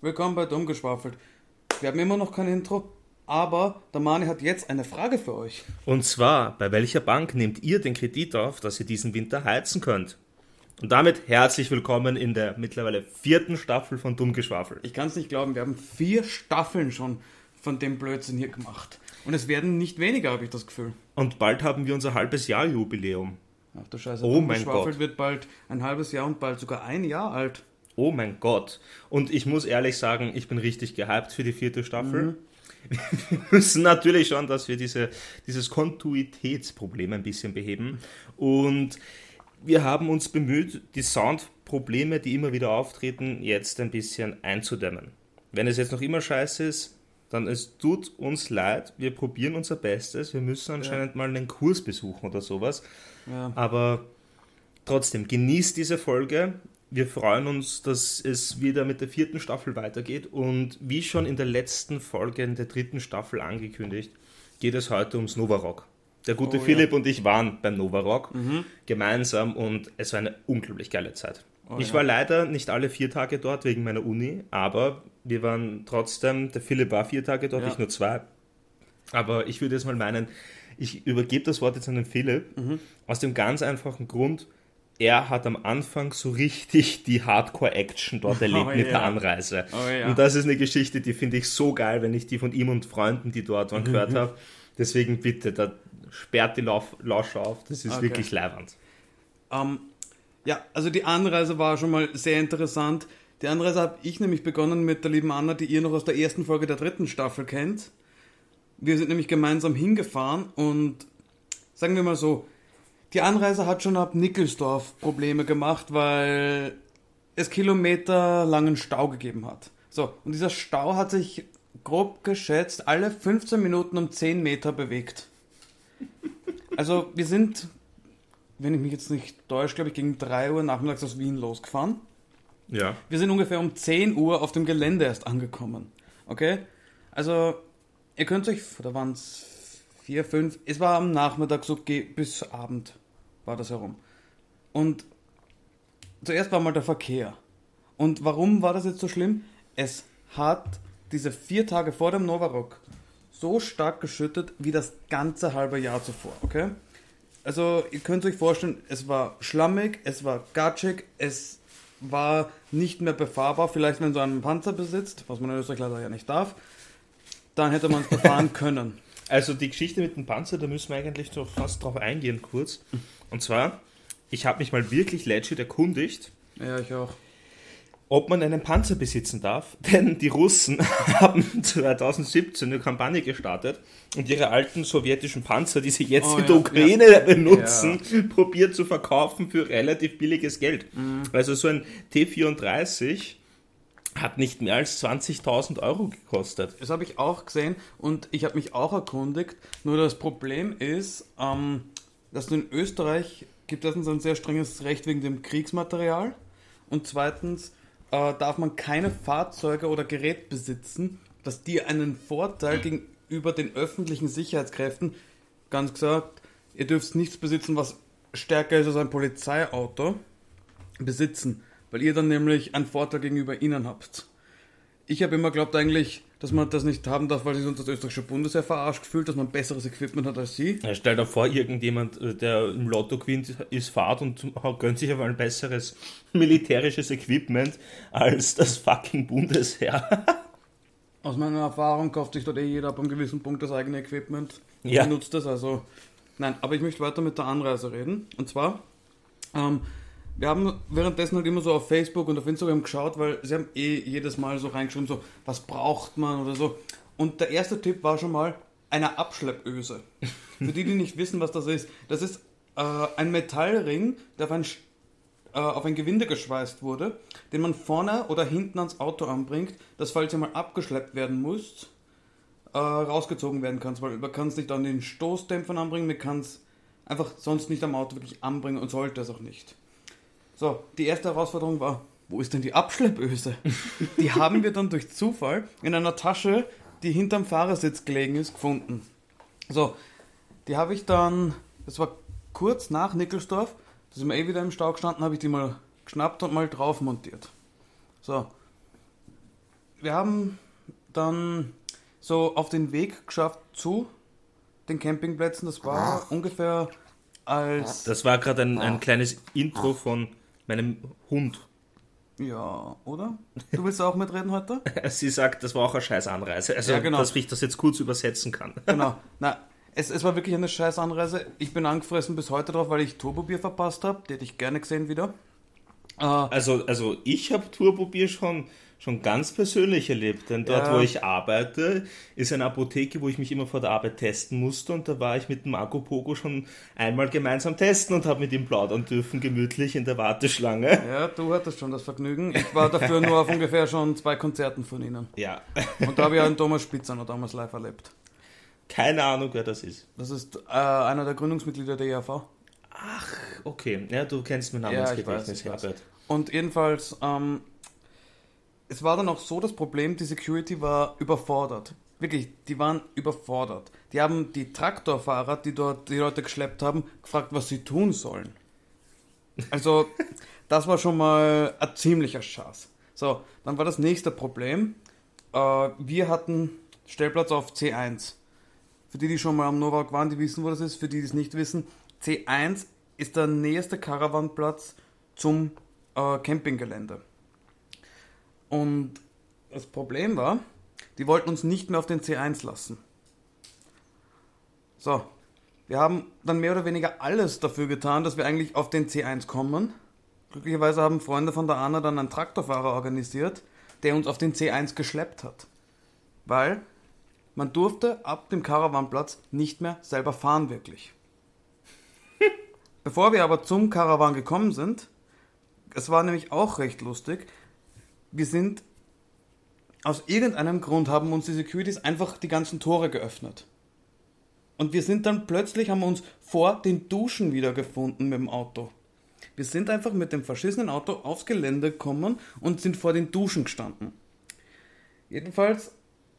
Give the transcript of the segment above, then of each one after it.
Willkommen bei Dummgeschwafelt. Wir haben immer noch kein Intro, aber der Mani hat jetzt eine Frage für euch. Und zwar, bei welcher Bank nehmt ihr den Kredit auf, dass ihr diesen Winter heizen könnt? Und damit herzlich willkommen in der mittlerweile vierten Staffel von Dummgeschwafel. Ich kann es nicht glauben, wir haben vier Staffeln schon von dem Blödsinn hier gemacht. Und es werden nicht weniger, habe ich das Gefühl. Und bald haben wir unser halbes Jahr Jubiläum. Ach du Scheiße, Oh mein Dummgeschwafelt Gott. wird bald ein halbes Jahr und bald sogar ein Jahr alt. Oh mein Gott. Und ich muss ehrlich sagen, ich bin richtig gehypt für die vierte Staffel. Wir müssen natürlich schon, dass wir diese, dieses Kontinuitätsproblem ein bisschen beheben. Und wir haben uns bemüht, die Soundprobleme, die immer wieder auftreten, jetzt ein bisschen einzudämmen. Wenn es jetzt noch immer scheiße ist, dann es tut uns leid. Wir probieren unser Bestes. Wir müssen anscheinend mal einen Kurs besuchen oder sowas. Ja. Aber trotzdem, genießt diese Folge. Wir freuen uns, dass es wieder mit der vierten Staffel weitergeht. Und wie schon in der letzten Folge in der dritten Staffel angekündigt, geht es heute ums Novarock. Der gute Oh, ja. Philipp und ich waren beim Novarock gemeinsam und es war eine unglaublich geile Zeit. Oh, ich ja. war leider nicht alle vier Tage dort wegen meiner Uni, aber wir waren trotzdem, der Philipp war vier Tage dort, Ja. ich nur zwei. Aber ich würde jetzt mal meinen, ich übergebe das Wort jetzt an den Philipp, Mhm. aus dem ganz einfachen Grund, er hat am Anfang so richtig die Hardcore-Action dort erlebt Oh, mit ja. der Anreise. Oh, ja. Und das ist eine Geschichte, die finde ich so geil, wenn ich die von ihm und Freunden, die dort waren, Mhm. gehört habe. Deswegen bitte, da sperrt die Lauf Lauscher auf, das ist Okay. wirklich leibernd. Ähm, ja, also die Anreise war schon mal sehr interessant. Die Anreise habe ich nämlich begonnen mit der lieben Anna, die ihr noch aus der ersten Folge der dritten Staffel kennt. Wir sind nämlich gemeinsam hingefahren und sagen wir mal so, die Anreise hat schon ab Nickelsdorf Probleme gemacht, weil es kilometerlangen Stau gegeben hat. So, und dieser Stau hat sich grob geschätzt alle 15 Minuten um 10 Meter bewegt. Also wir sind wenn ich mich jetzt nicht täusche, glaube ich, gegen 3 Uhr nachmittags aus Wien losgefahren. Ja. Wir sind ungefähr um 10 Uhr auf dem Gelände erst angekommen. Okay? Also, ihr könnt euch, oder waren es 4, 5, es war am Nachmittag so bis Abend war das herum. Und zuerst war mal der Verkehr. Und warum war das jetzt so schlimm? Es hat diese vier Tage vor dem Novarock so stark geschüttet wie das ganze halbe Jahr zuvor, okay? Also, ihr könnt euch vorstellen, es war schlammig, es war gatschig, es war nicht mehr befahrbar. Vielleicht, wenn so einen Panzer besitzt, was man in Österreich leider ja nicht darf, dann hätte man es befahren können. Also die Geschichte mit dem Panzer, da müssen wir eigentlich doch fast drauf eingehen kurz. Und zwar, ich habe mich mal wirklich legit erkundigt, Ja, ich auch. ob man einen Panzer besitzen darf. Denn die Russen haben 2017 eine Kampagne gestartet und ihre alten sowjetischen Panzer, die sie jetzt Oh in ja, der Ukraine benutzen, probiert zu verkaufen für relativ billiges Geld. Mhm. Also so ein T34 hat nicht mehr als 20.000 Euro gekostet. Das habe ich auch gesehen und ich habe mich auch erkundigt. Nur das Problem ist, ähm, dass in Österreich gibt es ein sehr strenges Recht wegen dem Kriegsmaterial. Und zweitens äh, darf man keine Fahrzeuge oder Gerät besitzen, dass die einen Vorteil gegenüber den öffentlichen Sicherheitskräften, ganz gesagt, ihr dürft nichts besitzen, was stärker ist als ein Polizeiauto, besitzen. Weil ihr dann nämlich einen Vorteil gegenüber ihnen habt. Ich habe immer geglaubt eigentlich, dass man das nicht haben darf, weil sich uns das österreichische Bundesheer verarscht fühlt, dass man besseres Equipment hat als sie. Ja, stell dir vor, irgendjemand, äh, der im Lotto gewinnt, ist Fahrt und gönnt sich aber ein besseres militärisches Equipment als das fucking Bundesheer. Aus meiner Erfahrung kauft sich dort eh jeder ab einem gewissen Punkt das eigene Equipment und Ja. benutzt das. Also, nein, aber ich möchte weiter mit der Anreise reden. Und zwar, ähm, wir haben währenddessen halt immer so auf Facebook und auf Instagram geschaut, weil sie haben eh jedes Mal so reingeschrieben, so, was braucht man oder so. Und der erste Tipp war schon mal eine Abschleppöse. Für die, die nicht wissen, was das ist, das ist äh, ein Metallring, der auf ein, äh, auf ein Gewinde geschweißt wurde, den man vorne oder hinten ans Auto anbringt, dass falls ihr mal abgeschleppt werden müsst, äh, rausgezogen werden kann. Weil man kann es nicht an den Stoßdämpfern anbringen, man kann es einfach sonst nicht am Auto wirklich anbringen und sollte es auch nicht. So, die erste Herausforderung war, wo ist denn die Abschleppöse? die haben wir dann durch Zufall in einer Tasche, die hinterm Fahrersitz gelegen ist, gefunden. So, die habe ich dann, das war kurz nach Nickelsdorf, da sind wir eh wieder im Stau gestanden, habe ich die mal geschnappt und mal drauf montiert. So. wir haben dann so auf den Weg geschafft zu den Campingplätzen. Das war ungefähr als. Das war gerade ein, ein kleines Intro von meinem Hund. Ja, oder? Du willst auch mitreden heute? Sie sagt, das war auch eine scheiß Anreise. Also, Ja, genau. dass ich das jetzt kurz übersetzen kann. Genau. Na, es, es war wirklich eine scheiß Anreise. Ich bin angefressen bis heute drauf, weil ich Turbobier verpasst habe. Die hätte ich gerne gesehen wieder. Äh, Also, also ich habe Turbobier schon, schon ganz persönlich erlebt, denn dort, Ja. wo ich arbeite, ist eine Apotheke, wo ich mich immer vor der Arbeit testen musste und da war ich mit dem Marco Pogo schon einmal gemeinsam testen und habe mit ihm plaudern dürfen, gemütlich in der Warteschlange. ja, du hattest schon das Vergnügen. Ich war dafür nur auf ungefähr schon zwei Konzerten von ihnen. Ja, Und da habe ich einen Thomas Spitzer noch damals live erlebt. keine Ahnung, wer das ist. Das ist äh, einer der Gründungsmitglieder der IAV. Okay, ja, du kennst mein Ja, Namensgedächtnis, weiß. Herbert. Und jedenfalls, ähm, es war dann auch so das Problem, die Security war überfordert. Wirklich, die waren überfordert. Die haben die Traktorfahrer, die dort die Leute geschleppt haben, gefragt, was sie tun sollen. Also, das war schon mal ein ziemlicher Schatz. So, dann war das nächste Problem. Äh, wir hatten Stellplatz auf C1. Für die, die schon mal am Novak waren, die wissen, wo das ist. Für die, die es nicht wissen, C1 ist der nächste Caravanplatz zum äh, Campinggelände. Und das Problem war, die wollten uns nicht mehr auf den C1 lassen. So, wir haben dann mehr oder weniger alles dafür getan, dass wir eigentlich auf den C1 kommen. Glücklicherweise haben Freunde von der ANA dann einen Traktorfahrer organisiert, der uns auf den C1 geschleppt hat. Weil man durfte ab dem Caravanplatz nicht mehr selber fahren wirklich. Bevor wir aber zum Caravan gekommen sind, es war nämlich auch recht lustig, wir sind aus irgendeinem Grund haben uns die Securities einfach die ganzen Tore geöffnet. Und wir sind dann plötzlich, haben uns vor den Duschen wiedergefunden mit dem Auto. Wir sind einfach mit dem verschissenen Auto aufs Gelände gekommen und sind vor den Duschen gestanden. Jedenfalls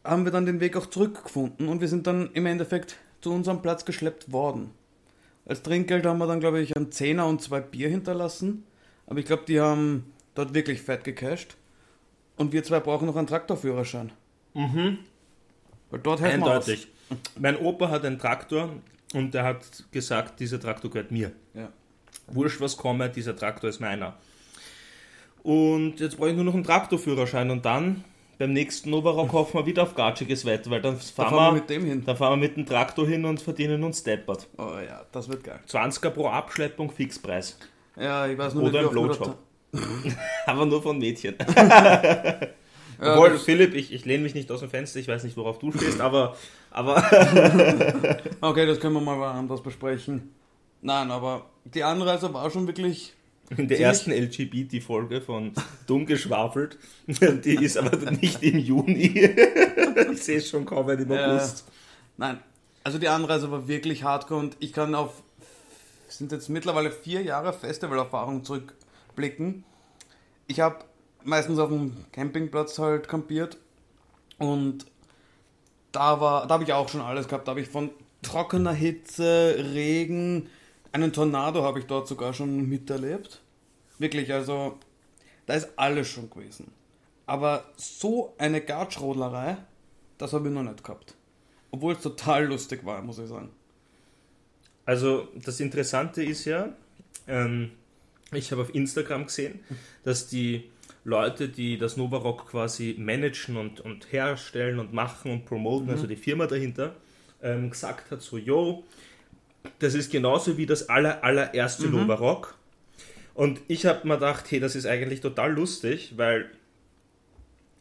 haben wir dann den Weg auch zurückgefunden und wir sind dann im Endeffekt zu unserem Platz geschleppt worden. Als Trinkgeld haben wir dann, glaube ich, einen Zehner und zwei Bier hinterlassen. Aber ich glaube, die haben dort wirklich fett gecasht. Und wir zwei brauchen noch einen Traktorführerschein. Mhm. Weil dort helfen. Eindeutig. Mein Opa hat einen Traktor und der hat gesagt, dieser Traktor gehört mir. Ja. Wurscht, was komme, dieser Traktor ist meiner. Und jetzt brauche ich nur noch einen Traktorführerschein und dann beim nächsten Novarock hoffen wir wieder auf gatschiges Wetter, weil dann Da fahren, fahren wir mit dem hin. dann fahren wir mit dem Traktor hin und verdienen uns deppert. Oh ja, das wird geil. 20er pro Abschleppung, Fixpreis. Ja, ich weiß nur Oder ein nicht, wir Blowjob. Aber nur von Mädchen. Ja, Obwohl, Philipp, ich, ich lehne mich nicht aus dem Fenster, ich weiß nicht, worauf du stehst, aber, aber Okay, das können wir mal anders besprechen. Nein, aber die Anreise war schon wirklich. in der ersten LGBT-Folge von Dumm geschwafelt, die ist aber nicht im Juni. ich sehe es schon kommen im Äh, August. nein, also die Anreise war wirklich hardcore und ich kann auf. sind jetzt mittlerweile vier Jahre Festivalerfahrung zurückblicken. Ich habe meistens auf dem Campingplatz halt kampiert und da war, da habe ich auch schon alles gehabt. Da habe ich von trockener Hitze, Regen, einen Tornado habe ich dort sogar schon miterlebt. Wirklich, also da ist alles schon gewesen. Aber so eine Gatschrodlerei, das habe ich noch nicht gehabt. Obwohl es total lustig war, muss ich sagen. Also das Interessante ist ja, ähm, ich habe auf Instagram gesehen, dass die Leute, die das Novarock quasi managen und, und herstellen und machen und promoten, also die Firma dahinter, ähm, gesagt hat, so, yo, das ist genauso wie das aller, allererste Novarock. Und ich habe mir gedacht, hey, das ist eigentlich total lustig, weil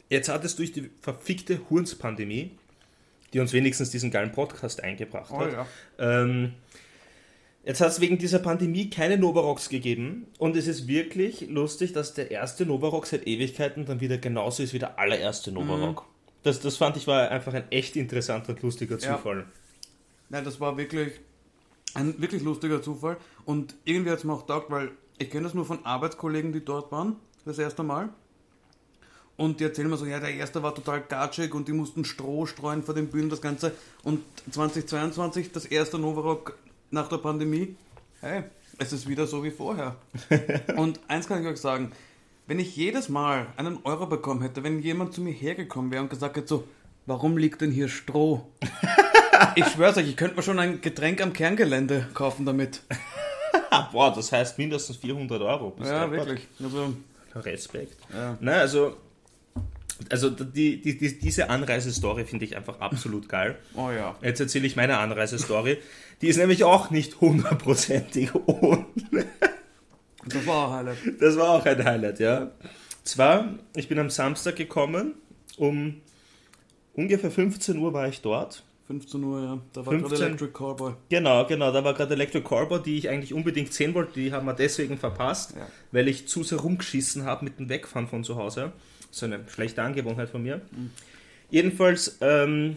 jetzt hat es durch die verfickte Hurns-Pandemie, die uns wenigstens diesen geilen Podcast eingebracht Oh hat, ähm, Jetzt hat es wegen dieser Pandemie keine Novarocks gegeben und es ist wirklich lustig, dass der erste Novarock seit Ewigkeiten dann wieder genauso ist wie der allererste Novarock. Das, das fand ich war einfach ein echt interessanter und lustiger Ja. Zufall. Nein, das war wirklich ein wirklich lustiger Zufall. Und irgendwie hat es mir auch taugt, weil ich kenne das nur von Arbeitskollegen, die dort waren, das erste Mal. Und die erzählen mir so, ja, der erste war total gatschig und die mussten Stroh streuen vor den Bühnen, das Ganze. Und 2022, das erste Novarock nach der Pandemie, hey, es ist wieder so wie vorher. und eins kann ich euch sagen, wenn ich jedes Mal einen Euro bekommen hätte, wenn jemand zu mir hergekommen wäre und gesagt hätte so, warum liegt denn hier Stroh? ich schwör's euch, ich könnte mir schon ein Getränk am Kerngelände kaufen damit. Boah, das heißt mindestens 400 Euro. Ja, wirklich. Also, Respekt. Ja. Na, also, also die, die, die, diese Anreisestory finde ich einfach absolut geil. oh ja. Jetzt erzähle ich meine Anreisestory. Die ist nämlich auch nicht hundertprozentig ohne. Das war ein Highlight. Das war auch ein Highlight, ja. Zwar, ich bin am Samstag gekommen, um ungefähr 15 Uhr war ich dort. 15 Uhr, ja. Da war 15. gerade Electric Callboy. Genau, genau, da war gerade Electric Corber, die ich eigentlich unbedingt sehen wollte, die haben wir deswegen verpasst, Ja. weil ich zu sehr rumgeschissen habe mit dem Wegfahren von zu Hause. So eine schlechte Angewohnheit von mir. Jedenfalls ähm,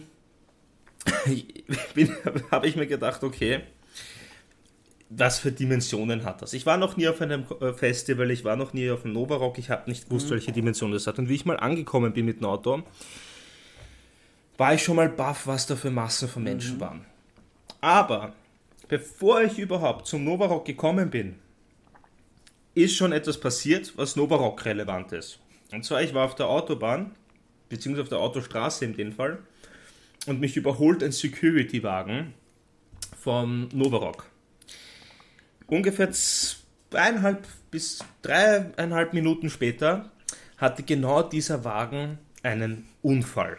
habe ich mir gedacht, okay, was für Dimensionen hat das? Ich war noch nie auf einem äh, Festival, ich war noch nie auf einem Nova Rock, ich habe nicht gewusst, welche Dimensionen das hat. Und wie ich mal angekommen bin mit dem Auto, war ich schon mal baff, was da für Massen von Menschen waren. Aber bevor ich überhaupt zum Nova Rock gekommen bin, ist schon etwas passiert, was Nova Rock relevant ist. Und zwar, ich war auf der Autobahn, beziehungsweise auf der Autostraße in dem Fall, und mich überholt ein Security-Wagen vom Nova Rock. Ungefähr zweieinhalb bis dreieinhalb Minuten später hatte genau dieser Wagen einen Unfall.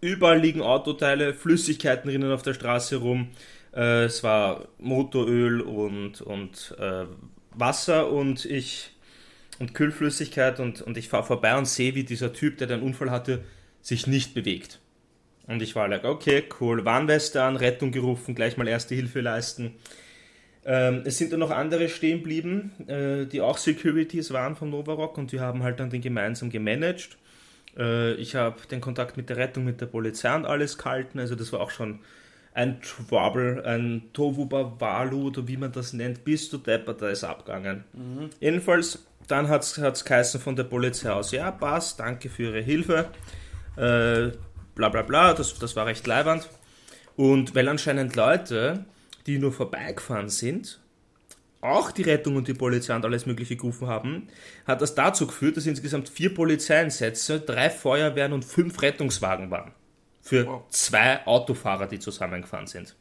Überall liegen Autoteile, Flüssigkeiten rinnen auf der Straße rum. Äh, es war Motoröl und, und äh, Wasser und ich und Kühlflüssigkeit und, und ich fahre vorbei und sehe, wie dieser Typ, der den Unfall hatte, sich nicht bewegt. Und ich war like, okay, cool, Warnweste an, Rettung gerufen, gleich mal erste Hilfe leisten. Ähm, es sind dann noch andere stehen geblieben, äh, die auch Securities waren von Novarock und wir haben halt dann den gemeinsam gemanagt. Äh, ich habe den Kontakt mit der Rettung, mit der Polizei und alles gehalten, also das war auch schon ein Trouble, ein Tohuwabohu oder wie man das nennt, bist du deppert, da ist abgegangen. Jedenfalls, dann hat es geheißen von der Polizei aus, ja, passt, danke für Ihre Hilfe, äh, bla bla bla, das, das war recht leibernd. Und weil anscheinend Leute, die nur vorbeigefahren sind, auch die Rettung und die Polizei und alles Mögliche gerufen haben, hat das dazu geführt, dass insgesamt vier Polizeieinsätze, drei Feuerwehren und fünf Rettungswagen waren. Für Wow. zwei Autofahrer, die zusammengefahren sind.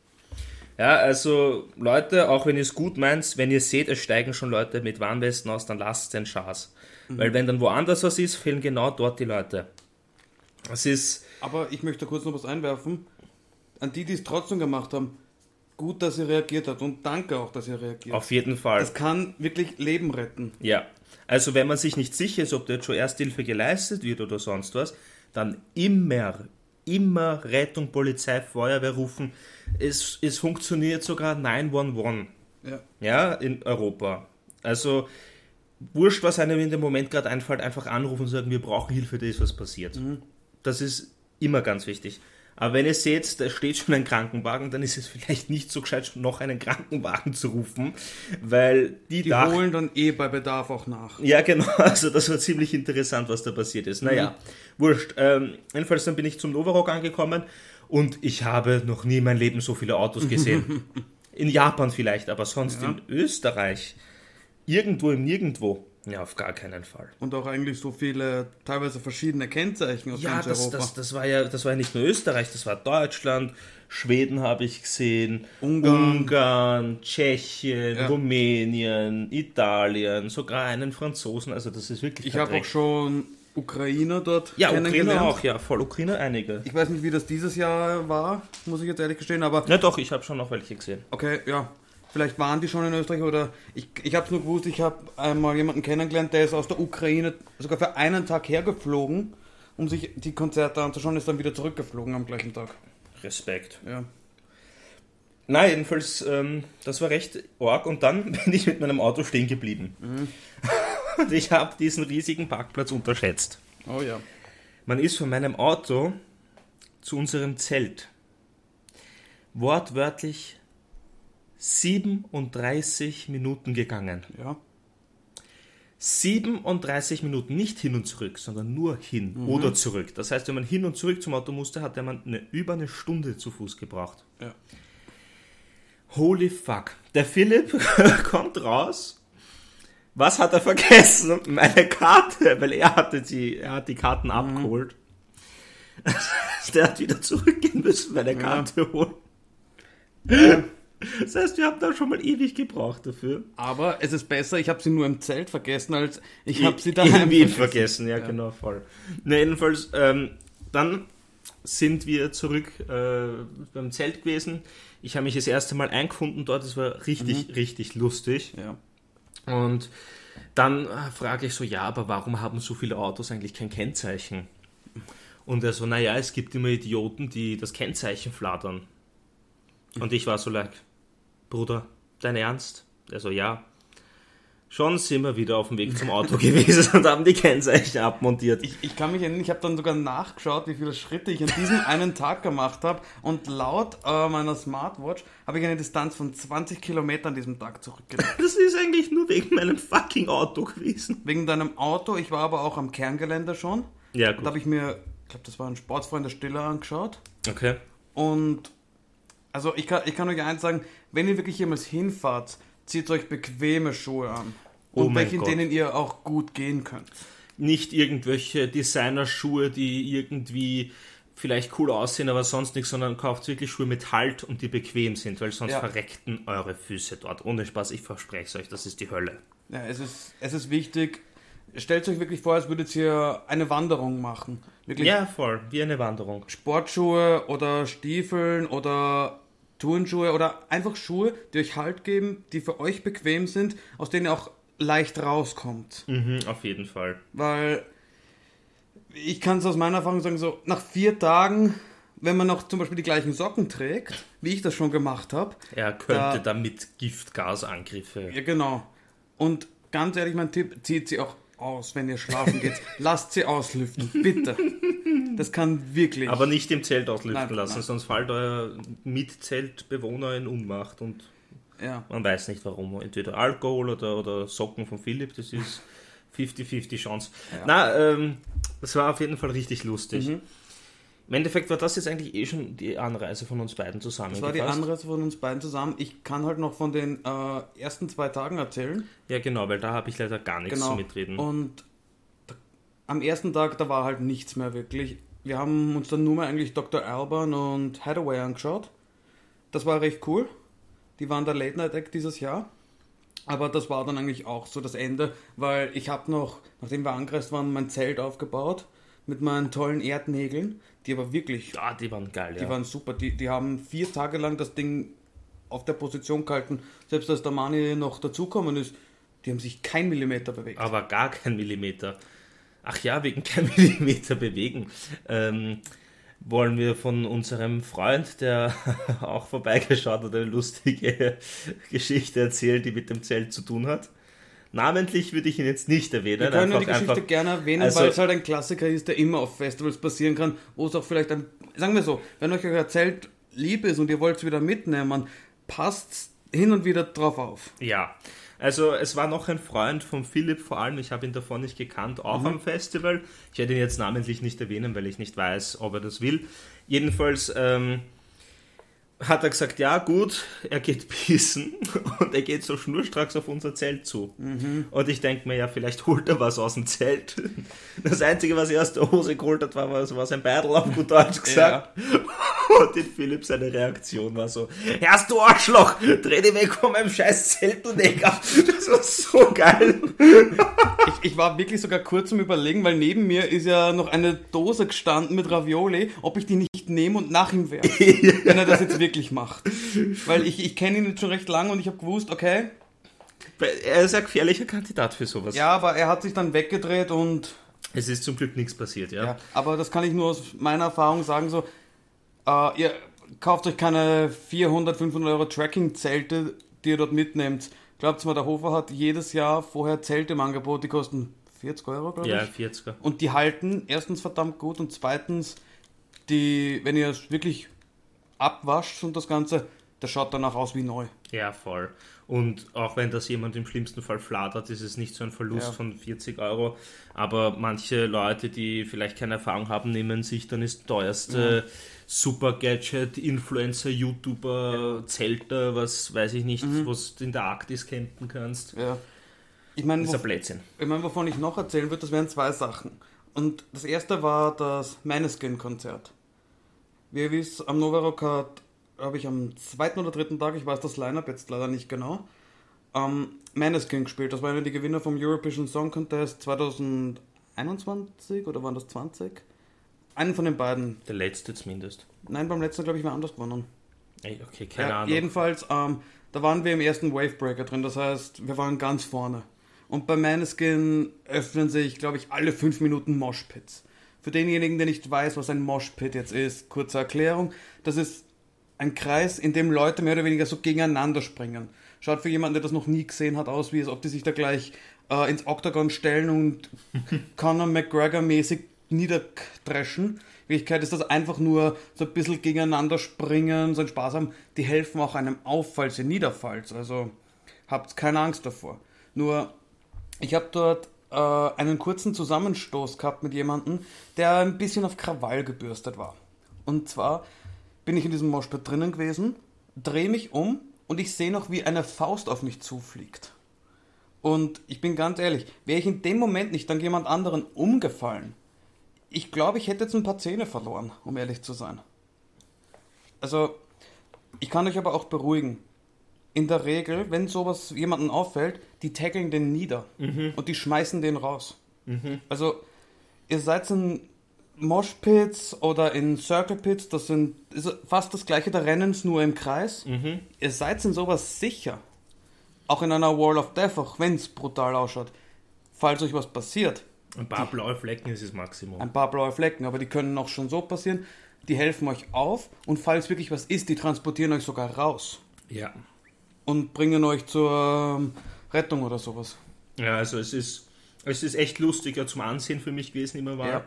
Ja, also Leute, auch wenn ihr es gut meint, wenn ihr seht, es steigen schon Leute mit Warnwesten aus, dann lasst den Schaß. Weil wenn dann woanders was ist, fehlen genau dort die Leute. Es ist, Aber ich möchte kurz noch was einwerfen. An die, die es trotzdem gemacht haben, gut, dass ihr reagiert habt und danke auch, dass ihr reagiert. auf jeden Fall. Das kann wirklich Leben retten. Ja, also wenn man sich nicht sicher ist, ob jetzt schon Ersthilfe geleistet wird oder sonst was, dann immer, immer Rettung, Polizei, Feuerwehr rufen. Es, es funktioniert sogar 911, Ja. ja, in Europa. Also wurscht, was einem in dem Moment gerade einfällt, einfach anrufen und sagen, wir brauchen Hilfe, da ist was passiert. Das ist immer ganz wichtig. Aber wenn ihr seht, da steht schon ein Krankenwagen, dann ist es vielleicht nicht so gescheit, noch einen Krankenwagen zu rufen, weil die, Die dachten, holen dann eh bei Bedarf auch nach. ja, genau. Also das war ziemlich interessant, was da passiert ist. Naja, wurscht. Ähm, jedenfalls dann bin ich zum Novarock angekommen und ich habe noch nie in meinem Leben so viele Autos gesehen. in Japan vielleicht, aber sonst Ja. in Österreich. Irgendwo im Nirgendwo. Ja, auf gar keinen Fall. Und auch eigentlich so viele, teilweise verschiedene Kennzeichen aus Ja, ganz das, Europa. das, das, war ja, das war ja nicht nur Österreich, das war Deutschland, Schweden habe ich gesehen, Ungarn. Ungarn Tschechien, Ja. Rumänien, Italien, sogar einen Franzosen. Also das ist wirklich ich habe auch schon Ukrainer dort Ja, kennengelernt. Ukraine auch, ja, voll Ukraine einige. Ich weiß nicht, wie das dieses Jahr war, muss ich jetzt ehrlich gestehen, aber Ja doch, ich habe schon noch welche gesehen. okay, ja. Vielleicht waren die schon in Österreich oder ich, ich habe es nur gewusst, ich habe einmal jemanden kennengelernt, der ist aus der Ukraine sogar für einen Tag hergeflogen, um sich die Konzerte anzuschauen, ist dann wieder zurückgeflogen am gleichen Tag. Respekt. Ja. Na, jedenfalls, ähm, das war recht arg und dann bin ich mit meinem Auto stehen geblieben. Und ich habe diesen riesigen Parkplatz unterschätzt. Oh ja. Man ist von meinem Auto zu unserem Zelt wortwörtlich 37 Minuten gegangen. Ja. 37 Minuten, nicht hin und zurück, sondern nur hin oder zurück. Das heißt, wenn man hin und zurück zum Auto musste, hatte man eine, über eine Stunde zu Fuß gebraucht. Ja. Holy fuck. Der Philipp kommt raus Was hat er vergessen? Meine Karte, weil er hatte die, er hat die Karten Mhm. abgeholt. Der hat wieder zurückgehen müssen, meine Ja. Karte holen. Das heißt, wir haben da schon mal ewig gebraucht dafür. Aber es ist besser, ich habe sie nur im Zelt vergessen, als ich habe sie da in Wien vergessen. Ja, genau, voll. Na, jedenfalls, ähm, dann sind wir zurück äh, beim Zelt gewesen. Ich habe mich das erste Mal eingefunden dort. Es war richtig, richtig lustig. Ja. Und dann äh, frage ich so, ja, aber warum haben so viele Autos eigentlich kein Kennzeichen? Und er so, naja, es gibt immer Idioten, die das Kennzeichen flattern. Und ich war so like, Bruder, dein Ernst? Er so, ja. Schon sind wir wieder auf dem Weg zum Auto gewesen und haben die Kennzeichen abmontiert. Ich, ich kann mich erinnern, ich habe dann sogar nachgeschaut, wie viele Schritte ich an diesem einen Tag gemacht habe. Und laut äh, meiner Smartwatch habe ich eine Distanz von 20 Kilometern an diesem Tag zurückgelegt. Das ist eigentlich nur wegen meinem fucking Auto gewesen. Wegen deinem Auto, ich war aber auch am Kerngelände schon. Ja, Da habe ich mir, ich glaube, das war ein Sportsfreund der Stille angeschaut. Okay. Und also ich kann, ich kann euch eins sagen, wenn ihr wirklich jemals hinfahrt, zieht euch bequeme Schuhe an. Oh Und welche, in denen ihr auch gut gehen könnt. nicht irgendwelche Designerschuhe, die irgendwie vielleicht cool aussehen, aber sonst nichts, sondern kauft wirklich Schuhe mit Halt und die bequem sind, weil sonst Ja. verreckten eure Füße dort. Ohne Spaß, ich verspreche es euch, das ist die Hölle. Ja, es ist, es ist wichtig. Stellt euch wirklich vor, als würdet ihr eine Wanderung machen. Wirklich Ja, voll, wie eine Wanderung. Sportschuhe oder Stiefeln oder Turnschuhe oder einfach Schuhe, die euch Halt geben, die für euch bequem sind, aus denen ihr auch leicht rauskommt. Mhm, auf jeden Fall. Weil ich kann es aus meiner Erfahrung sagen, so nach vier Tagen, wenn man noch zum Beispiel die gleichen Socken trägt, wie ich das schon gemacht habe, Er könnte Da- damit Giftgasangriffe. ja genau. Und ganz ehrlich, mein Tipp, zieht sie auch aus, wenn ihr schlafen geht. Lasst sie auslüften, bitte. Das kann wirklich. Aber nicht im Zelt auslüften Nein, lassen, nein. sonst fällt euer Mitzeltbewohner in Unmacht und ja. man weiß nicht warum. Entweder Alkohol oder, oder Socken von Philipp, das ist 50-50 Chance. Ja. Na, ähm, das war auf jeden Fall richtig lustig. Mhm. Im Endeffekt war das jetzt eigentlich eh schon die Anreise von uns beiden zusammen. Das war die Anreise von uns beiden zusammen. Ich kann halt noch von den äh, ersten zwei Tagen erzählen. Ja, genau, weil da habe ich leider gar nichts Genau. zu mitreden. Und da, am ersten Tag, da war halt nichts mehr wirklich. Wir haben uns dann nur mal eigentlich Dr. Alban und Hathaway angeschaut. Das war recht cool. Die waren der Late Night Act dieses Jahr. Aber das war dann eigentlich auch so das Ende, weil ich habe noch, nachdem wir angereist waren, mein Zelt aufgebaut mit meinen tollen Erdnägeln, die aber wirklich, ja, die waren geil, ja. die waren super. Die, die haben vier Tage lang das Ding auf der Position gehalten. Selbst als der Mani noch dazukommen ist, die haben sich kein Millimeter bewegt. aber gar kein Millimeter. Ach ja, wegen kein Millimeter bewegen. Ähm, wollen wir von unserem Freund, der auch vorbeigeschaut hat, eine lustige Geschichte erzählen, die mit dem Zelt zu tun hat? Namentlich würde ich ihn jetzt nicht erwähnen. Wir können einfach, die Geschichte einfach, gerne erwähnen, Also- weil es halt ein Klassiker ist, der immer auf Festivals passieren kann, wo es auch vielleicht ein, sagen wir so, wenn euch euer Zelt lieb ist und ihr wollt es wieder mitnehmen, passt hin und wieder drauf auf. Ja, also es war noch ein Freund von Philipp vor allem, ich habe ihn davor nicht gekannt, auch am Festival. Ich werde ihn jetzt namentlich nicht erwähnen, weil ich nicht weiß, ob er das will. Jedenfalls ähm, hat er gesagt, ja gut, er geht pissen und er geht so schnurstracks auf unser Zelt zu. Und ich denke mir, ja, vielleicht holt er was aus dem Zelt. Das Einzige, was er aus der Hose geholt hat, war, war so ein Beidel auf gut Deutsch gesagt. Und in Philipp seine Reaktion war so, Herrst du Arschloch, dreh dich weg von meinem scheiß Zelt, du Neger. Das war so geil. Ich, ich war wirklich sogar kurz zum Überlegen, weil neben mir ist ja noch eine Dose gestanden mit Ravioli, ob ich die nicht nehme und nach ihm werfe, wenn er das jetzt wirklich macht. Weil ich, ich kenne ihn jetzt schon recht lange und ich habe gewusst, okay, Er ist ein gefährlicher Kandidat für sowas. ja, aber er hat sich dann weggedreht und Es ist zum Glück nichts passiert, ja. Ja, aber das kann ich nur aus meiner Erfahrung sagen, so, äh, ihr kauft euch keine 400, 500 Euro Tracking-Zelte, die ihr dort mitnehmt. Glaubt mal, der Hofer hat jedes Jahr vorher Zelte im Angebot, die kosten 40 Euro, glaube Ja, ich. 40er. Und die halten erstens verdammt gut und zweitens, die, wenn ihr es wirklich abwascht und das Ganze, das schaut danach aus wie neu. Ja, voll. Und auch wenn das jemand im schlimmsten Fall fladert, ist es nicht so ein Verlust Ja. von 40 Euro. Aber manche Leute, die vielleicht keine Erfahrung haben, nehmen sich dann das teuerste Super Gadget, Influencer, YouTuber, Zelter, was weiß ich nicht, was du in der Arktis campen kannst. Ja. Ich meine, Das ist ein Blödsinn. ich mein, wovon ich noch erzählen würde, das wären zwei Sachen. Und das erste war das Maneskin-Konzert. Wie ihr wisst, am Novarock hat, habe ich am zweiten oder dritten Tag, ich weiß das Line-Up jetzt leider nicht genau, ähm, Maneskin gespielt. Das war einer der Gewinner vom Eurovision Song Contest 2021 oder waren das 20? Einen von den beiden. Der letzte zumindest. Nein, beim letzten glaube ich war anders gewonnen. Ey, Okay, keine Ja, Ahnung. jedenfalls, ähm, da waren wir im ersten Wavebreaker drin, das heißt, wir waren ganz vorne. Und bei Maneskin öffnen sich, glaube ich, alle fünf Minuten Moshpits. Für denjenigen, der nicht weiß, was ein Moshpit jetzt ist, kurze Erklärung, das ist ein Kreis, in dem Leute mehr oder weniger so gegeneinander springen. Schaut für jemanden, der das noch nie gesehen hat, aus, wie als ob die sich da gleich äh, ins Octagon stellen und Conor McGregor mäßig niederdreschen. In Wirklichkeit ist das einfach nur so ein bisschen gegeneinander springen, so ein Spaß haben. Die helfen auch einem auf, falls ihr niederfallt. Also habt keine Angst davor. Nur, ich habe dort äh, einen kurzen Zusammenstoß gehabt mit jemandem, der ein bisschen auf Krawall gebürstet war. Und zwar bin ich in diesem Moshpit drinnen gewesen, drehe mich um und ich sehe noch, wie eine Faust auf mich zufliegt. Und ich bin ganz ehrlich, wäre ich in dem Moment nicht dann jemand anderen umgefallen, ich glaube, ich hätte jetzt ein paar Zähne verloren, um ehrlich zu sein. Also, ich kann euch aber auch beruhigen. In der Regel, wenn sowas jemanden auffällt, die taggeln den nieder und die schmeißen den raus. Also, ihr seid in Moshpits oder in Circle Pits, das sind ist fast das gleiche, da rennen es nur im Kreis. Ihr seid in sowas sicher. Auch in einer Wall of Death, auch wenn es brutal ausschaut. Falls euch was passiert, Ein paar blaue Flecken ist das Maximum. ein paar blaue Flecken, aber die können auch schon so passieren. Die helfen euch auf und falls wirklich was ist, die transportieren euch sogar raus Ja. und bringen euch zur ähm, Rettung oder sowas. Ja, also es ist, es ist echt lustiger zum Ansehen für mich gewesen immer mal.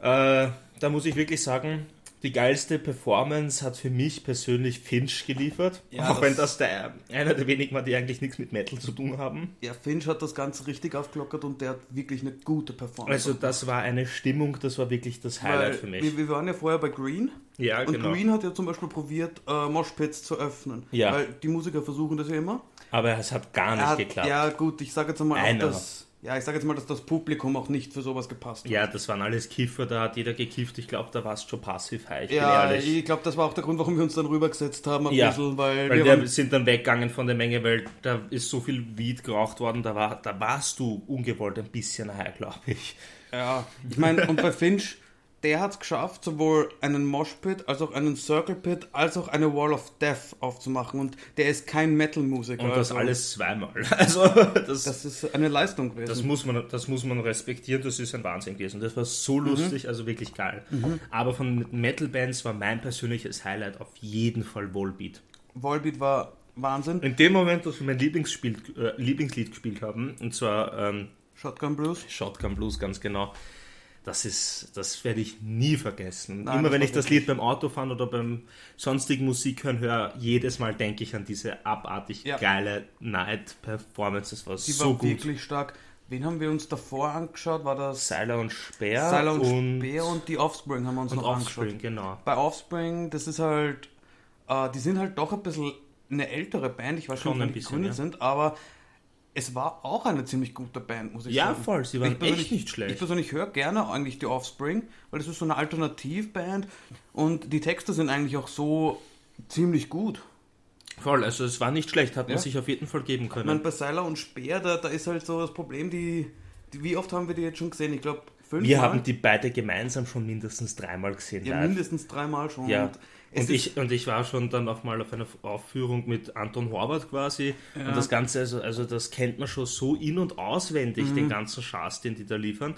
Äh, da muss ich wirklich sagen, die geilste Performance hat für mich persönlich Finch geliefert. Ja, auch das- wenn das der, einer der wenigen war, die eigentlich nichts mit Metal zu tun haben. Ja, Finch hat das Ganze richtig aufgelockert und der hat wirklich eine gute Performance. Also das war eine Stimmung, das war wirklich das Highlight Weil für mich. Wir, wir waren ja vorher bei Green ja, und genau. Green hat ja zum Beispiel probiert, äh, Moshpits zu öffnen. Ja. Weil die Musiker versuchen das ja immer. Aber es hat gar nicht hat, geklappt. Ja, gut, ich sage jetzt einmal, auch, Einer. dass, ja, ich sage jetzt mal, dass das Publikum auch nicht für sowas gepasst hat. Ja, das waren alles Kiffer, da hat jeder gekifft. Ich glaube, da warst du schon passiv high. Ich Ja, ich glaube, das war auch der Grund, warum wir uns dann rübergesetzt haben, ein Ja, bisschen, weil, Weil wir wir sind dann weggegangen von der Menge, weil da ist so viel Weed geraucht worden, da, war, da warst du ungewollt ein bisschen high, glaube ich. Ja, ich meine, und bei Finch, der hat es geschafft, sowohl einen Moshpit, als auch einen Circle Pit, als auch eine Wall of Death aufzumachen. Und der ist kein Metal-Musiker. Und das also, alles zweimal. Also das, das, Das ist eine Leistung gewesen. muss man, das muss man respektieren, das ist ein Wahnsinn gewesen. Das war so lustig, also wirklich geil. Aber von Metal-Bands war mein persönliches Highlight auf jeden Fall Volbeat. Volbeat war Wahnsinn. In dem Moment, als wir mein Lieblingsspiel, äh, Lieblingslied gespielt haben, und zwar ähm, Shotgun Blues. Shotgun Blues ganz genau. Das ist, das werde ich nie vergessen. Nein, Immer wenn ich das Lied beim Autofahren oder beim sonstigen Musik hören höre, jedes Mal denke ich an diese abartig Ja. geile Night Performance. Das war Die so war gut. wirklich stark. Wen haben wir uns davor angeschaut? War das Seiler und Speer Seiler und, und, Speer und die Offspring haben wir uns noch Offspring, angeschaut. genau. Bei Offspring, das ist halt, äh, die sind halt doch ein bisschen eine ältere Band. Ich weiß Schon ein wann die bisschen, ja. sind, aber es war auch eine ziemlich gute Band, muss ich Ja, sagen. voll, sie waren Ich echt nicht schlecht. Ich persönlich höre gerne eigentlich die Offspring, weil das ist so eine Alternativband und die Texte sind eigentlich auch so ziemlich gut. Voll, also es war nicht schlecht, hat man Ja. sich auf jeden Fall geben Ich meine, können. bei Seiler und Speer, da, da ist halt so das Problem, die, die, wie oft haben wir die jetzt schon gesehen? Ich glaube, fünf Wir Mal? haben die beide gemeinsam schon mindestens dreimal gesehen. ja, live. mindestens dreimal schon. Ja. Und es Und ich, und ich war schon dann auch mal auf einer Aufführung mit Anton Horvath quasi. Und das Ganze, also, also das kennt man schon so in- und auswendig, Mhm. den ganzen Schatz, den die da liefern.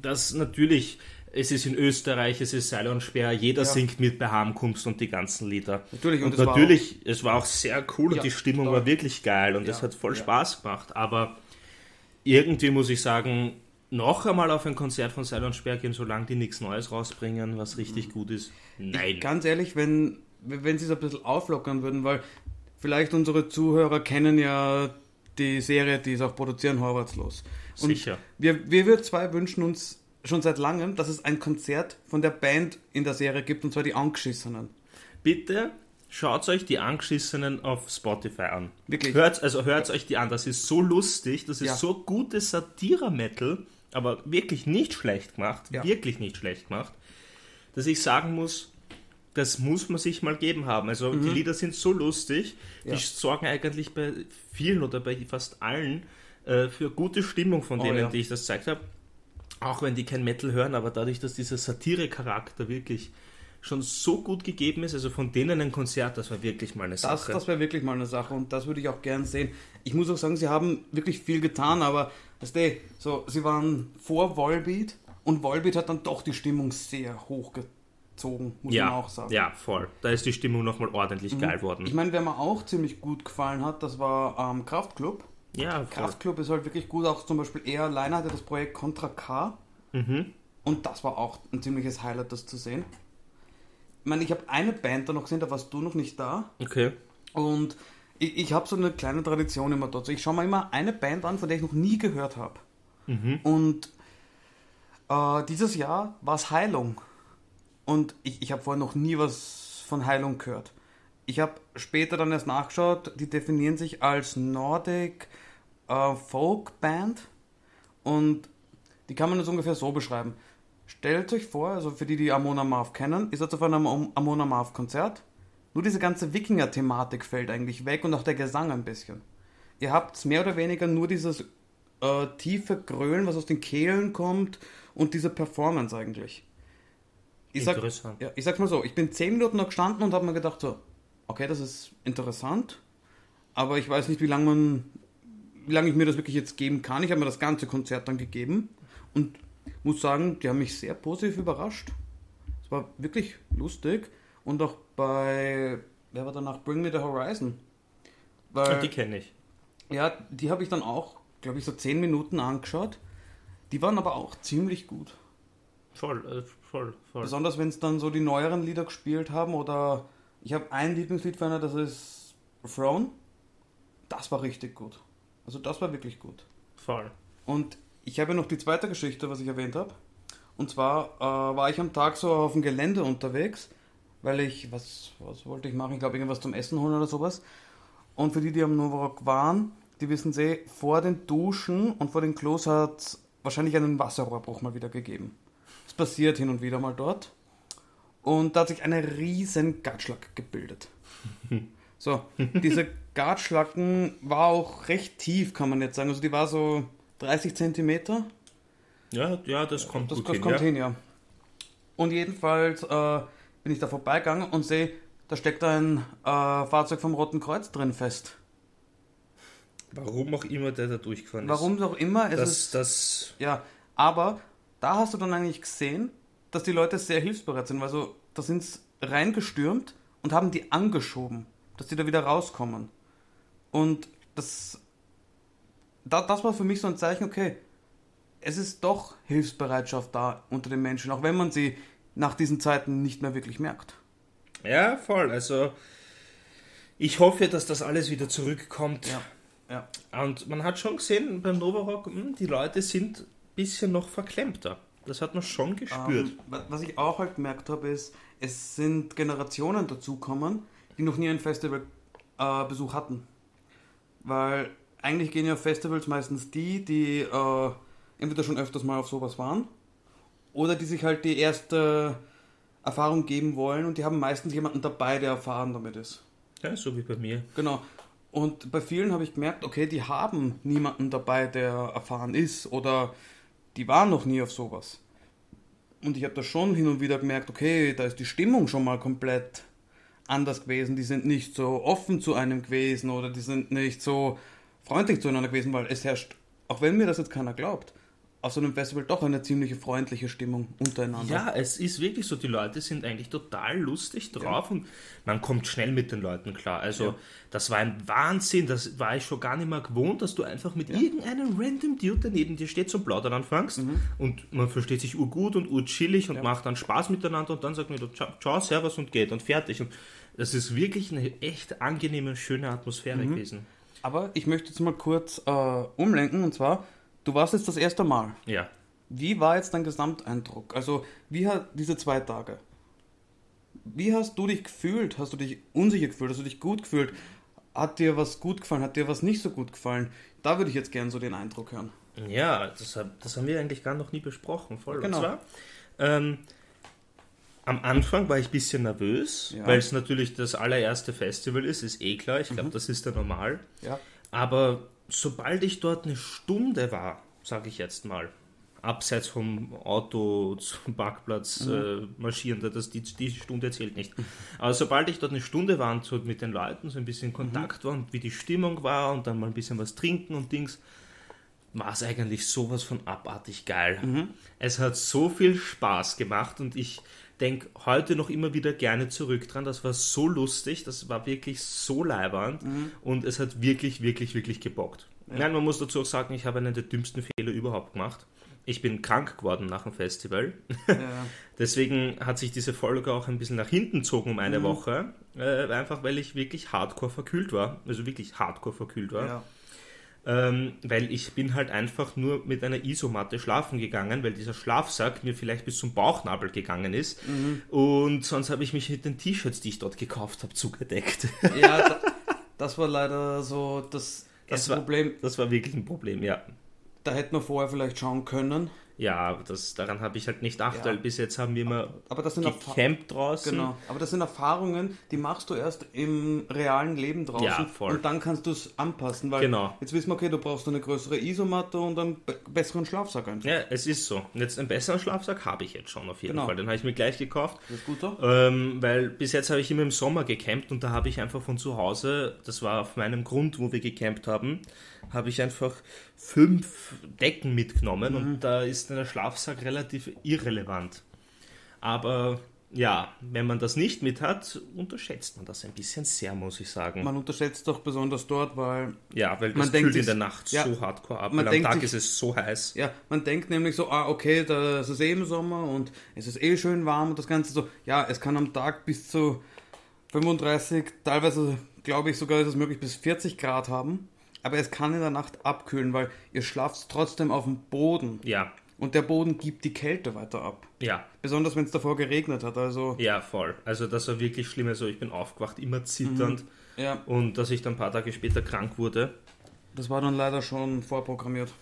Das natürlich, es ist in Österreich, es ist Seil und Speer, jeder Ja. singt mit bei Heimkunft und die ganzen Lieder. Natürlich, und und, es war natürlich, es war auch sehr cool und Ja, die Stimmung total. war wirklich geil und Ja, es hat voll ja. Spaß gemacht. Aber irgendwie muss ich sagen, noch einmal auf ein Konzert von Seil und Speer gehen, solange die nichts Neues rausbringen, was richtig gut ist. Nein. Ganz ehrlich, wenn, wenn sie es ein bisschen auflockern würden, weil vielleicht unsere Zuhörer kennen ja die Serie, die es auch produzieren, Horvathslos. Und Sicher. Wir, wir, wir zwei wünschen uns schon seit langem, dass es ein Konzert von der Band in der Serie gibt, und zwar die Angeschissenen. Bitte Schaut euch die Angeschissenen auf Spotify an. Wirklich. Hört, also hört euch die an. Das ist so lustig. Das ist Ja. so gutes Satire-Metal, aber wirklich nicht schlecht gemacht. Ja. Wirklich nicht schlecht gemacht. Dass ich sagen muss, das muss man sich mal geben haben. Also die Lieder sind so lustig. Mhm. Ja. Die sorgen eigentlich bei vielen oder bei fast allen äh, für gute Stimmung von Oh, denen, ja. die ich das gezeigt habe. Auch wenn die kein Metal hören, aber dadurch, dass dieser Satire-Charakter wirklich schon so gut gegeben ist, also von denen ein Konzert, das war wirklich mal eine Das, Sache. das wäre wirklich mal eine Sache und das würde ich auch gern sehen. Ich muss auch sagen, sie haben wirklich viel getan, aber weißt du, so, sie waren vor Volbeat und Volbeat hat dann doch die Stimmung sehr hochgezogen, muss ja, man auch sagen. ja, voll. Da ist die Stimmung nochmal ordentlich geil worden. Ich meine, wer mir auch ziemlich gut gefallen hat, das war ähm, Kraftklub. ja, voll. Kraftklub ist halt wirklich gut, auch zum Beispiel er alleine hatte das Projekt Contra K Mhm. und das war auch ein ziemliches Highlight, das zu sehen. Ich meine, ich habe eine Band da noch gesehen, da warst du noch nicht da. Okay. Und ich, ich habe so eine kleine Tradition immer dort. Ich schaue mir immer eine Band an, von der ich noch nie gehört habe. Mhm. Und äh, dieses Jahr war es Heilung. Und ich, ich habe vorher noch nie was von Heilung gehört. Ich habe später dann erst nachgeschaut, die definieren sich als Nordic äh, Folk Band. Und die kann man jetzt ungefähr so beschreiben. Stellt euch vor, also für die, die Amona Marv kennen, ihr seid auf einem Am- Amona Marv Konzert. Nur diese ganze Wikinger-Thematik fällt eigentlich weg und auch der Gesang ein bisschen. Ihr habt mehr oder weniger nur dieses äh, tiefe Grölen, was aus den Kehlen kommt und diese Performance eigentlich. Ich sag, Interessant. ja, ich sag's mal so, ich bin 10 Minuten noch gestanden und habe mir gedacht so, okay, das ist interessant, aber ich weiß nicht, wie lange man, wie lange ich mir das wirklich jetzt geben kann. Ich habe mir das ganze Konzert dann gegeben und muss sagen, die haben mich sehr positiv überrascht. Es war wirklich lustig und auch bei, wer war danach, Bring Me the Horizon. Weil, die kenne ich. ja, die habe ich dann auch, glaube ich, so 10 Minuten angeschaut. Die waren aber auch ziemlich gut. Voll, äh, voll, voll. Besonders wenn es dann so die neueren Lieder gespielt haben oder ich habe ein Lieblingslied für eine, das ist Throne. Das war richtig gut. Also das war wirklich gut. Voll. Und ich habe ja noch die zweite Geschichte, was ich erwähnt habe. Und zwar äh, war ich am Tag so auf dem Gelände unterwegs, weil ich, was, was wollte ich machen? Ich glaube, irgendwas zum Essen holen oder sowas. Und für die, die am Novorok waren, die wissen sie, vor den Duschen und vor den Klos hat es wahrscheinlich einen Wasserrohrbruch mal wieder gegeben. Es passiert hin und wieder mal dort. Und da hat sich eine riesen Gatschlack gebildet. So, diese Gatschlacken war auch recht tief, kann man jetzt sagen. Also die war so 30 Zentimeter. Ja, ja, das kommt Das, gut das hin. kommt ja. hin, ja. Und jedenfalls äh, bin ich da vorbeigegangen und sehe, da steckt ein äh, Fahrzeug vom Roten Kreuz drin fest. Warum auch immer der da durchgefahren ist. Warum auch immer, es Das, ist. das, Ja, aber da hast du dann eigentlich gesehen, dass die Leute sehr hilfsbereit sind, weil so, da sind sie reingestürmt und haben die angeschoben, dass die da wieder rauskommen. Und das, da, das war für mich so ein Zeichen, okay, es ist doch Hilfsbereitschaft da unter den Menschen, auch wenn man sie nach diesen Zeiten nicht mehr wirklich merkt. ja, voll. Also, ich hoffe, dass das alles wieder zurückkommt. Ja. Ja. Und man hat schon gesehen beim Novarock, hm, die Leute sind ein bisschen noch verklemmter. Das hat man schon gespürt. Ähm, wa- was ich auch halt gemerkt habe, ist, es sind Generationen dazukommen, die noch nie einen Festivalbesuch äh, hatten. Weil eigentlich gehen ja Festivals meistens die, die äh, entweder schon öfters mal auf sowas waren oder die sich halt die erste Erfahrung geben wollen und die haben meistens jemanden dabei, der erfahren damit ist. ja, so wie bei mir. Genau. Und bei vielen habe ich gemerkt, okay, die haben niemanden dabei, der erfahren ist oder die waren noch nie auf sowas. Und ich habe da schon hin und wieder gemerkt, okay, da ist die Stimmung schon mal komplett anders gewesen. Die sind nicht so offen zu einem gewesen oder die sind nicht so freundlich zueinander gewesen, weil es herrscht, auch wenn mir das jetzt keiner glaubt, auf so einem Festival doch eine ziemliche freundliche Stimmung untereinander. Ja, es ist wirklich so, die Leute sind eigentlich total lustig drauf und man kommt schnell mit den Leuten klar. Also Ja. das war ein Wahnsinn, das war ich schon gar nicht mehr gewohnt, dass du einfach mit irgendeinem random Dude, der neben dir steht, zum Plaudern anfängst und man versteht sich urgut und urchillig und macht dann Spaß miteinander und dann sagt man ciao, ciao, servus und geht und fertig. Und das ist wirklich eine echt angenehme, schöne Atmosphäre gewesen. Aber ich möchte jetzt mal kurz äh, umlenken und zwar, du warst jetzt das erste Mal. Ja. Wie war jetzt dein Gesamteindruck? Also, wie hat diese zwei Tage? wie hast du dich gefühlt? Hast du dich unsicher gefühlt? Hast du dich gut gefühlt? Hat dir was gut gefallen? Hat dir was nicht so gut gefallen? Da würde ich jetzt gerne so den Eindruck hören. Ja, das, das haben wir eigentlich gar noch nie besprochen. Voll. Genau. Und zwar, ähm, am Anfang war ich ein bisschen nervös, Ja. weil es natürlich das allererste Festival ist, ist eh klar. Ich glaube, das ist ja normal. Ja. Aber sobald ich dort eine Stunde war, sage ich jetzt mal, abseits vom Auto zum Parkplatz äh, marschieren, das, die, die Stunde zählt nicht. Aber sobald ich dort eine Stunde war und so mit den Leuten so ein bisschen in Kontakt war und wie die Stimmung war und dann mal ein bisschen was trinken und Dings, war es eigentlich sowas von abartig geil. Es hat so viel Spaß gemacht und ich denke heute noch immer wieder gerne zurück dran. Das war so lustig, das war wirklich so leibernd und es hat wirklich, wirklich, wirklich gebockt. Nein, man muss dazu auch sagen, ich habe einen der dümmsten Fehler überhaupt gemacht. Ich bin krank geworden nach dem Festival. Ja. Deswegen hat sich diese Folge auch ein bisschen nach hinten gezogen um eine Woche. Äh, einfach weil ich wirklich hardcore verkühlt war. Also wirklich hardcore verkühlt war. ja. Ähm, weil ich bin halt einfach nur mit einer Isomatte schlafen gegangen, weil dieser Schlafsack mir vielleicht bis zum Bauchnabel gegangen ist. Und sonst habe ich mich mit den T-Shirts, die ich dort gekauft habe, zugedeckt. Ja, da, das war leider so das, das, Das war- Problem. Das war wirklich ein Problem, ja. Da hätten wir vorher vielleicht schauen können. Ja, das, daran habe ich halt nicht gedacht, Ja. weil bis jetzt haben wir immer Aber das sind Erfa- gecampt draußen. Genau, aber das sind Erfahrungen, die machst du erst im realen Leben draußen Ja, voll. und dann kannst du es anpassen, weil Genau. jetzt wissen wir, okay, du brauchst eine größere Isomatte und einen be besseren Schlafsack einfach. Ja, es ist so. Und jetzt einen besseren Schlafsack habe ich jetzt schon auf jeden Genau. Fall. Den habe ich mir gleich gekauft. Das ist gut so? Ähm, weil bis jetzt habe ich immer im Sommer gecampt und da habe ich einfach von zu Hause, das war auf meinem Grund, wo wir gecampt haben, habe ich einfach fünf Decken mitgenommen und da ist der Schlafsack relativ irrelevant. Aber ja, wenn man das nicht mit hat, unterschätzt man das ein bisschen sehr, muss ich sagen. Man unterschätzt doch besonders dort, weil ja, weil man das denkt kühlt in der Nacht ja, so hardcore ab. man Weil am Tag sich- ist es so heiß. ja, man denkt nämlich so, ah, okay, da ist es eh im Sommer und es ist eh schön warm und das Ganze so, ja, es kann am Tag bis zu 35, teilweise glaube ich sogar ist es möglich bis 40 Grad haben, aber es kann in der Nacht abkühlen, weil ihr schlaft trotzdem auf dem Boden Ja, und der Boden gibt die Kälte weiter ab. ja, Besonders wenn es davor geregnet hat, also ja, voll. Also das war wirklich schlimm. Also ich bin aufgewacht, immer zitternd. ja, Und dass ich dann ein paar Tage später krank wurde, das war dann leider schon vorprogrammiert.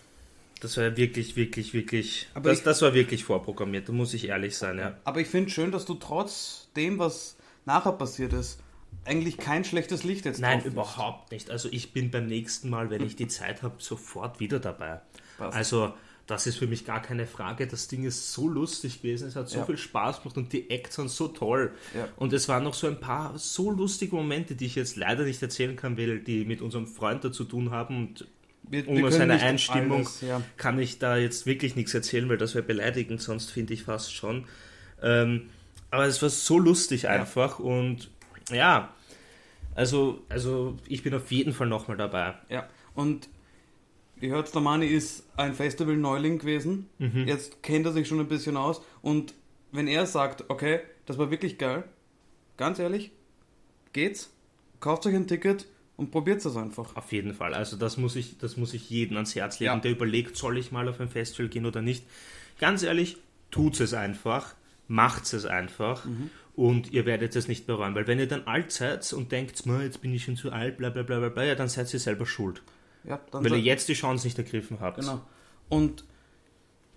das war wirklich, wirklich, wirklich. Aber das, ich- das war wirklich vorprogrammiert, da muss ich ehrlich sein, ja. Aber ich finde schön, dass du trotz dem, was nachher passiert ist, eigentlich kein schlechtes Licht jetzt Nein, überhaupt nicht. Also ich bin beim nächsten Mal, wenn ich die Zeit habe, sofort wieder dabei. Passt. Also das ist für mich gar keine Frage. Das Ding ist so lustig gewesen, es hat so Ja. viel Spaß gemacht und die Acts sind so toll. Ja. Und es waren noch so ein paar so lustige Momente, die ich jetzt leider nicht erzählen kann, weil die mit unserem Freund da zu tun haben und Wir, ohne können seine Einstimmung alles, ja. kann ich da jetzt wirklich nichts erzählen, weil das wäre beleidigend, sonst finde ich fast schon. Ähm, aber es war so lustig einfach und ja, also, also ich bin auf jeden Fall nochmal dabei. Ja, und ihr hört, der Mani ist ein Festival-Neuling gewesen. Mhm. Jetzt kennt er sich schon ein bisschen aus. Und wenn er sagt, okay, das war wirklich geil, ganz ehrlich, geht's, kauft euch ein Ticket und probiert es einfach. Auf jeden Fall. Also das muss ich, das muss ich jedem ans Herz legen, Ja. der überlegt, soll ich mal auf ein Festival gehen oder nicht. Ganz ehrlich, tut es einfach, macht es einfach Mhm. Und ihr werdet es nicht bereuen. Weil wenn ihr dann alt seid und denkt, "Ma, jetzt bin ich schon zu alt, bla bla bla bla, bla, ja, dann seid ihr selber schuld. Ja, Weil ihr jetzt die Chance nicht ergriffen habt. Genau. Und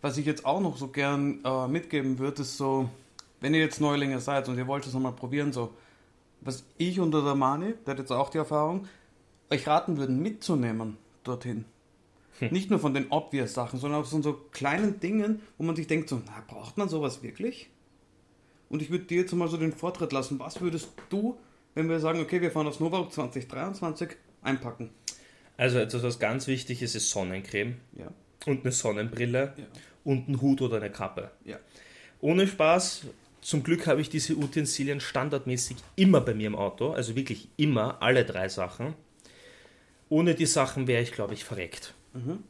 was ich jetzt auch noch so gern äh, mitgeben würde, ist so, wenn ihr jetzt Neulinge seid und ihr wollt es nochmal probieren, so, was ich unter der Mani, der hat jetzt auch die Erfahrung, euch raten würden, mitzunehmen dorthin. Nicht nur von den obvious Sachen, sondern auch von so kleinen Dingen, wo man sich denkt, so, na, braucht man sowas wirklich? Und ich würde dir jetzt mal so den Vortritt lassen. Was würdest du, wenn wir sagen, okay, wir fahren aufs Nova 2023, einpacken? Also etwas, was ganz wichtig ist, ist Sonnencreme Ja. und eine Sonnenbrille Ja. und ein Hut oder eine Kappe. Ja. Ohne Spaß, zum Glück habe ich diese Utensilien standardmäßig immer bei mir im Auto, also wirklich immer, alle drei Sachen. Ohne die Sachen wäre ich, glaube ich, verreckt.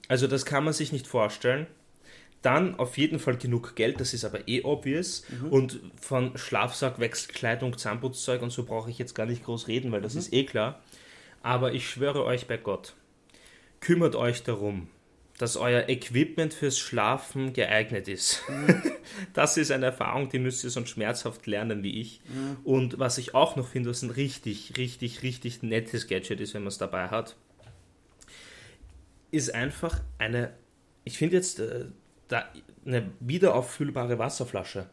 Also das kann man sich nicht vorstellen. Dann auf jeden Fall genug Geld, das ist aber eh obvious. Und von Schlafsack, Wechselkleidung, Zahnputzzeug und so brauche ich jetzt gar nicht groß reden, weil das ist eh klar. Aber ich schwöre euch bei Gott, kümmert euch darum, dass euer Equipment fürs Schlafen geeignet ist. Mhm. Das ist eine Erfahrung, die müsst ihr sonst schmerzhaft lernen wie ich. Und was ich auch noch finde, was ein richtig, richtig, richtig nettes Gadget ist, wenn man es dabei hat, ist einfach eine, ich finde jetzt äh, eine wiederauffüllbare Wasserflasche.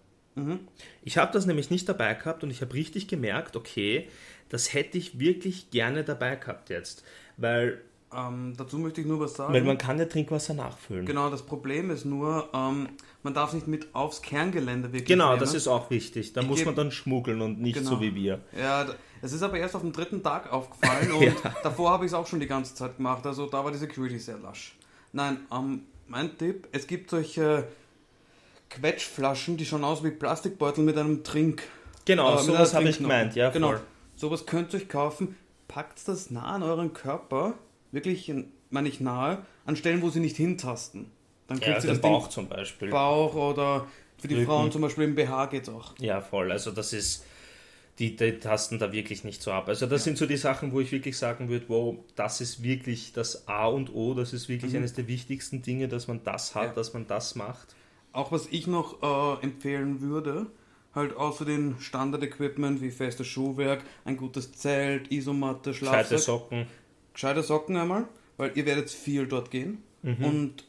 Ich habe das nämlich nicht dabei gehabt und ich habe richtig gemerkt, okay, das hätte ich wirklich gerne dabei gehabt jetzt. Weil, Ähm, dazu möchte ich nur was sagen. weil man kann ja Trinkwasser nachfüllen. Genau, das Problem ist nur, ähm, man darf nicht mit aufs Kerngelände wirklich Genau, nehmen. das ist auch wichtig. Da Ich muss man dann schmuggeln und nicht Genau. so wie wir. Ja, es ist aber erst auf dem dritten Tag aufgefallen und Ja. davor habe ich es auch schon die ganze Zeit gemacht. Also da war die Security sehr lasch. Nein, ähm, mein Tipp, es gibt solche Quetschflaschen, die schauen aus wie Plastikbeutel mit einem Trink. Genau, äh, sowas habe ich gemeint, ja, genau. voll. Sowas könnt ihr euch kaufen. Packt das nah an euren Körper, wirklich, in- meine ich nahe, an Stellen, wo sie nicht hintasten. Dann Ja, kriegt sie den das Bauch Ding zum Beispiel. Bauch oder für die Rücken. Frauen zum Beispiel im BH geht's auch. Ja, voll. Also das ist, die, die tasten da wirklich nicht so ab. Also das sind so die Sachen, wo ich wirklich sagen würde, wow, das ist wirklich das A und O, das ist wirklich eines der wichtigsten Dinge, dass man das hat, Mhm. Ja. dass man das macht. Auch was ich noch äh, empfehlen würde, halt außer den Standard-Equipment wie festes Schuhwerk, ein gutes Zelt, Isomatte, Gescheite Schlafsack, Socken. gescheite Socken einmal, weil ihr werdet viel dort gehen. Mhm. Und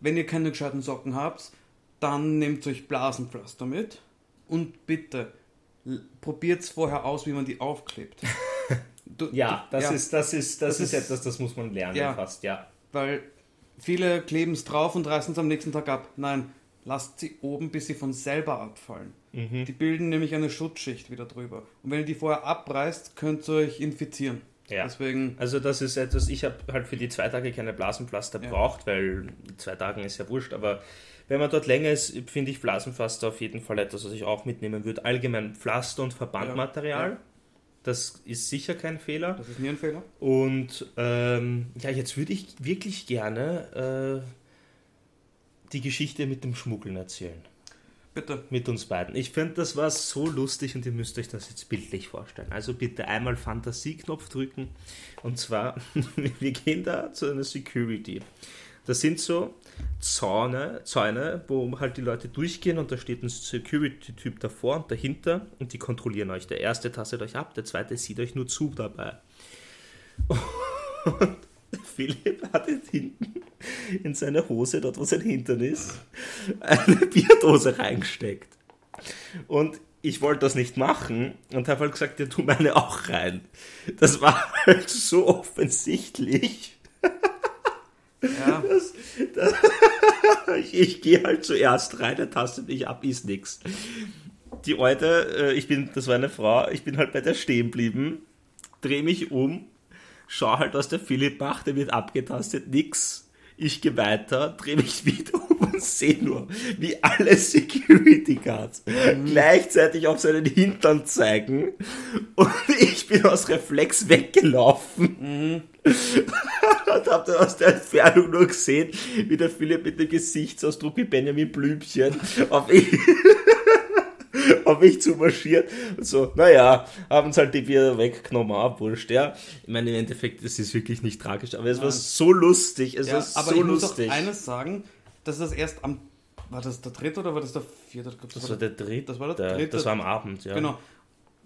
wenn ihr keine gescheiten Socken habt, dann nehmt euch Blasenpflaster mit und bitte probiert es vorher aus, wie man die aufklebt. Du, Ja, das ist, das ist, das, Das ist ist- etwas, das muss man lernen Ja. fast, ja. Weil viele kleben es drauf und reißen es am nächsten Tag ab. Nein, lasst sie oben, bis sie von selber abfallen. Mhm. Die bilden nämlich eine Schutzschicht wieder drüber. Und wenn ihr die vorher abreißt, könnt ihr euch infizieren. Ja. Deswegen, Also das ist etwas, ich habe halt für die zwei Tage keine Blasenpflaster Ja. braucht, weil zwei Tagen ist ja wurscht, aber wenn man dort länger ist, finde ich Blasenpflaster auf jeden Fall etwas, was ich auch mitnehmen würde. Allgemein Pflaster und Verbandmaterial, Ja. das ist sicher kein Fehler. das ist nie ein Fehler. Und ähm, ja, jetzt würde ich wirklich gerne äh, die Geschichte mit dem Schmuggeln erzählen. Bitte. Mit uns beiden. Ich finde, das war so lustig und ihr müsst euch das jetzt bildlich vorstellen. Also bitte einmal Fantasieknopf drücken. Und zwar, wir gehen da zu einer Security. Das sind so Zäune, Zäune, wo halt die Leute durchgehen und da steht ein Security-Typ davor und dahinter und die kontrollieren euch. Der erste tastet euch ab, der zweite sieht euch nur zu dabei. Und Philipp hat hinten in seine Hose, dort wo sein Hintern ist, eine Bierdose reingesteckt. Und ich wollte das nicht machen und habe halt gesagt, ja, tu meine auch rein. Das war halt so offensichtlich. Ja, Ich, ich gehe halt zuerst rein, er tastet mich ab, ist nix. Die Leute, äh, ich bin, das war eine Frau, ich bin halt bei der stehen geblieben, drehe mich um, schau halt, was der Philipp macht, der wird abgetastet, nix. Ich gehe weiter, drehe mich wieder sehe nur, wie alle Security Guards gleichzeitig auf seinen Hintern zeigen. Und ich bin aus Reflex weggelaufen. Und hab dann aus der Entfernung nur gesehen, wie der Philipp mit dem Gesichtsausdruck wie Benjamin Blümchen auf mich, auf mich zu marschiert. Und so, naja, haben sie halt die Bier weggenommen, ah, wurscht, ja. Ich meine, im Endeffekt, das ist wirklich nicht tragisch, aber es war Nein. so lustig, es ja war aber so ich muss auch eines sagen, dass das erst am. War das der dritte oder war das der vierte? das war der dritte, Das war der dritte. das war am Abend, ja. Genau.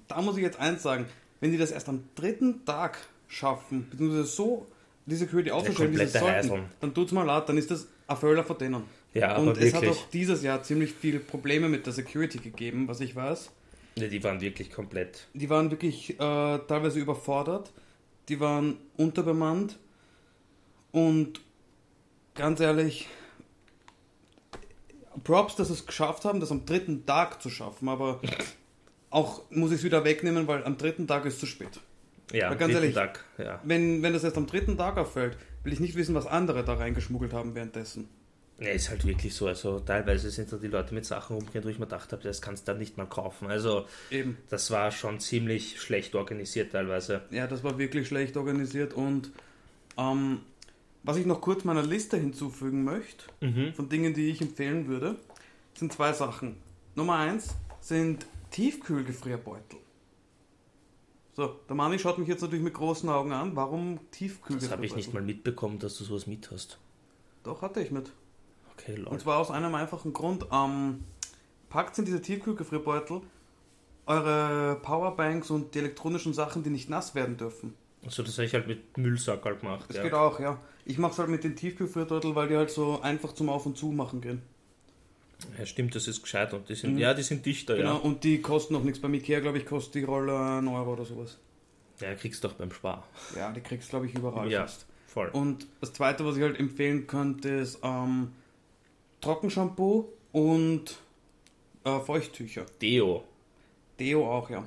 Da muss ich jetzt eins sagen. Wenn die das erst am dritten Tag schaffen, beziehungsweise so die Security aufzustellen, wie sie sollten, dann tut's mal leid, dann ist das ein Fehler von denen. Ja, Und aber es hat auch dieses Jahr ziemlich viele Probleme mit der Security gegeben, was ich weiß. Ja, die waren wirklich komplett. Die waren wirklich äh, teilweise überfordert, die waren unterbemannt und ganz ehrlich, Props, dass sie es geschafft haben, das am dritten Tag zu schaffen, aber auch muss ich es wieder wegnehmen, weil am dritten Tag ist zu spät. Ja, Aber ganz ehrlich, Tag, ja. Wenn, wenn das erst am dritten Tag auffällt, will ich nicht wissen, was andere da reingeschmuggelt haben währenddessen. Ja, ist halt wirklich so. Also teilweise sind da die Leute mit Sachen rumgehen, wo ich mir gedacht habe, das kannst du dann nicht mal kaufen. Also Eben. das war schon ziemlich schlecht organisiert teilweise. Ja, das war wirklich schlecht organisiert und ähm, was ich noch kurz meiner Liste hinzufügen möchte, Mhm. von Dingen, die ich empfehlen würde, sind zwei Sachen. Nummer eins sind Tiefkühlgefrierbeutel. So, der Mani schaut mich jetzt natürlich mit großen Augen an. Warum Tiefkühlgefrierbeutel? Das habe ich nicht mal mitbekommen, dass du sowas mit hast. Doch, hatte ich mit. Okay, lol. Und zwar aus einem einfachen Grund. Ähm, packt in diese Tiefkühlgefrierbeutel eure Powerbanks und die elektronischen Sachen, die nicht nass werden dürfen. Also das habe ich halt mit Müllsackerl gemacht. Das ja. geht auch, ja. Ich mache es halt mit den Tiefkühlgefrierbeutel, weil die halt so einfach zum Auf und Zu machen gehen. ja, stimmt, das ist gescheit. Und die sind, ja, die sind dichter, Genau, ja. und die kosten auch nichts. Beim Ikea, glaube ich, kostet die Rolle 1 Euro oder sowas. Ja, kriegst du doch beim Spar. Ja, die kriegst glaube ich überall Ja. fast. Voll. Und das zweite, was ich halt empfehlen könnte, ist ähm, Trockenshampoo und äh, Feuchttücher. Deo. Deo auch, ja.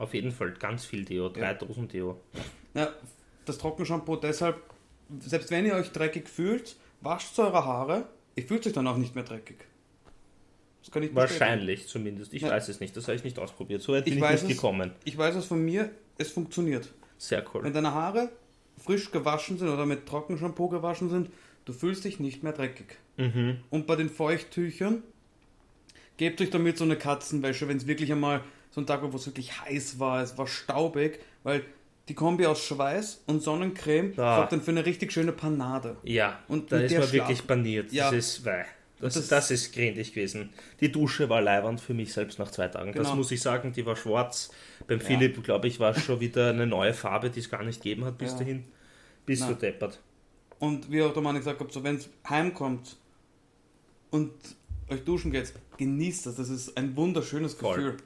Auf jeden Fall ganz viel Deo. Drei Ja. Dosen Deo. ja. Das Trockenshampoo deshalb, selbst wenn ihr euch dreckig fühlt, wascht eure Haare, ihr fühlt euch dann auch nicht mehr dreckig. Das kann ich bestätigen. Wahrscheinlich zumindest. Ich Ja. weiß es nicht. Das habe ich nicht ausprobiert. So weit bin Ich ich, weiß nicht es. gekommen. Ich weiß es von mir, es funktioniert. Sehr cool. Wenn deine Haare frisch gewaschen sind oder mit Trockenshampoo gewaschen sind, du fühlst dich nicht mehr dreckig. Mhm. Und bei den Feuchttüchern, gebt euch damit so eine Katzenwäsche, wenn es wirklich einmal so ein Tag war, wo es wirklich heiß war, es war staubig, weil die Kombi aus Schweiß und Sonnencreme Ah. sorgt dann für eine richtig schöne Panade. Ja, Und da ist man Schlaf- wirklich baniert. Ja. Das ist weh. Das, Das- das, ist grindig gewesen. Die Dusche war leiwand für mich selbst nach zwei Tagen. Das Genau. muss ich sagen, die war schwarz. Beim Philipp, glaube ich, war es schon wieder eine neue Farbe, die es gar nicht gegeben hat bis Ja. dahin. Bist Nein. du deppert. Und wie auch der Mann gesagt hat, so wenn es heimkommt und euch duschen geht, genießt das. Das ist ein wunderschönes Voll.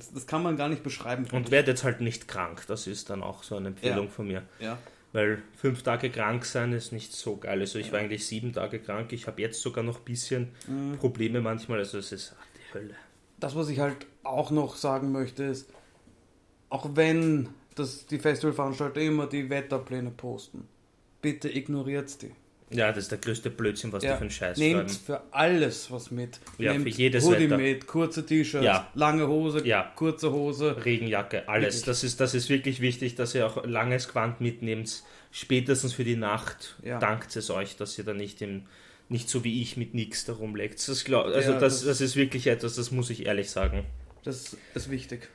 Das, das kann man gar nicht beschreiben. Und werdet halt nicht krank. Das ist dann auch so eine Empfehlung Ja. von mir. ja. Weil fünf Tage krank sein ist nicht so geil. Also ich war eigentlich sieben Tage krank. Ich habe jetzt sogar noch ein bisschen Mhm. Probleme manchmal. Also es ist ach, die Hölle. Das, was ich halt auch noch sagen möchte, ist, auch wenn das, die Festivalveranstalter immer die Wetterpläne posten, bitte ignoriert die. Ja, das ist der größte Blödsinn, was die für einen Scheiß nehmt für alles was mit. Ja, nehmt für jedes Hoodie Wetter. mit, kurze T-Shirts, Ja. lange Hose, Ja. kurze Hose. Regenjacke, alles. Wirklich. Das ist, das ist wirklich wichtig, dass ihr auch langes Quant mitnehmt. Spätestens für die Nacht Ja. dankt es euch, dass ihr da nicht im nicht so wie ich mit nichts darum legt. Das glaub, also Ja, das, das- das ist wirklich etwas, das muss ich ehrlich sagen. Das ist wichtig.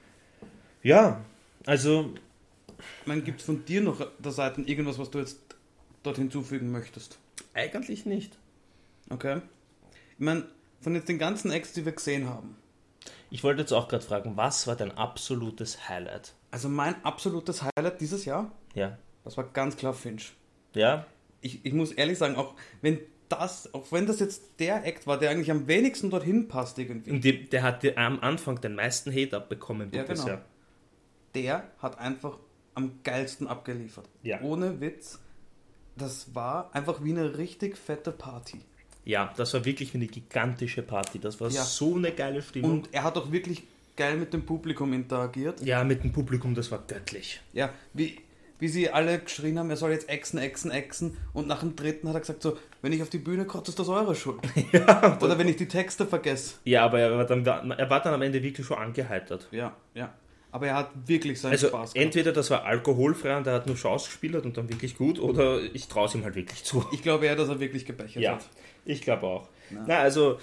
Ja, also meine, gibt es von dir noch der Seiten irgendwas, was du jetzt dort hinzufügen möchtest? Eigentlich nicht. Okay. Ich meine, von jetzt den ganzen Acts, die wir gesehen haben, Ich wollte jetzt auch gerade fragen, was war dein absolutes Highlight? also mein absolutes Highlight dieses Jahr, Ja. das war ganz klar Finch. Ja? ich, ich muss ehrlich sagen, auch wenn das, auch wenn das jetzt der Act war, der eigentlich am wenigsten dorthin passt irgendwie, Und die, der hat dir am Anfang den meisten Hate abbekommen Ja, bisher. genau. der hat einfach am geilsten abgeliefert. Ja. Ohne Witz. Das war einfach wie eine richtig fette Party. Ja, das war wirklich eine gigantische Party. Das war Ja. so eine geile Stimmung. Und er hat auch wirklich geil mit dem Publikum interagiert. ja, mit dem Publikum, das war göttlich. Ja, wie, wie sie alle geschrien haben, er soll jetzt exen, exen, exen. Und nach dem dritten hat er gesagt so, wenn ich auf die Bühne kotze, ist das eure Schuld. Oder wenn ich die Texte vergesse. Ja, aber er war, dann, er war dann am Ende wirklich schon angeheitert. Ja, ja. Aber er hat wirklich seinen Also Spaß gehabt. entweder das war alkoholfrei und er hat nur Chance gespielt und dann wirklich gut, oder ich traue es ihm halt wirklich zu. Ich glaube eher, dass er wirklich gebechert Ja, hat. ich glaube auch. Na, also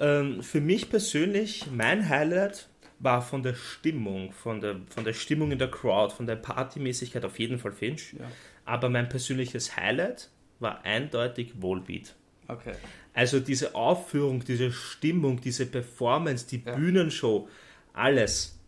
ähm, für mich persönlich, mein Highlight war von der Stimmung, von der, von der Stimmung in der Crowd, von der Partymäßigkeit auf jeden Fall Finch. Ja. Aber mein persönliches Highlight war eindeutig Volbeat. Okay. Also diese Aufführung, diese Stimmung, diese Performance, die Ja. Bühnenshow, alles.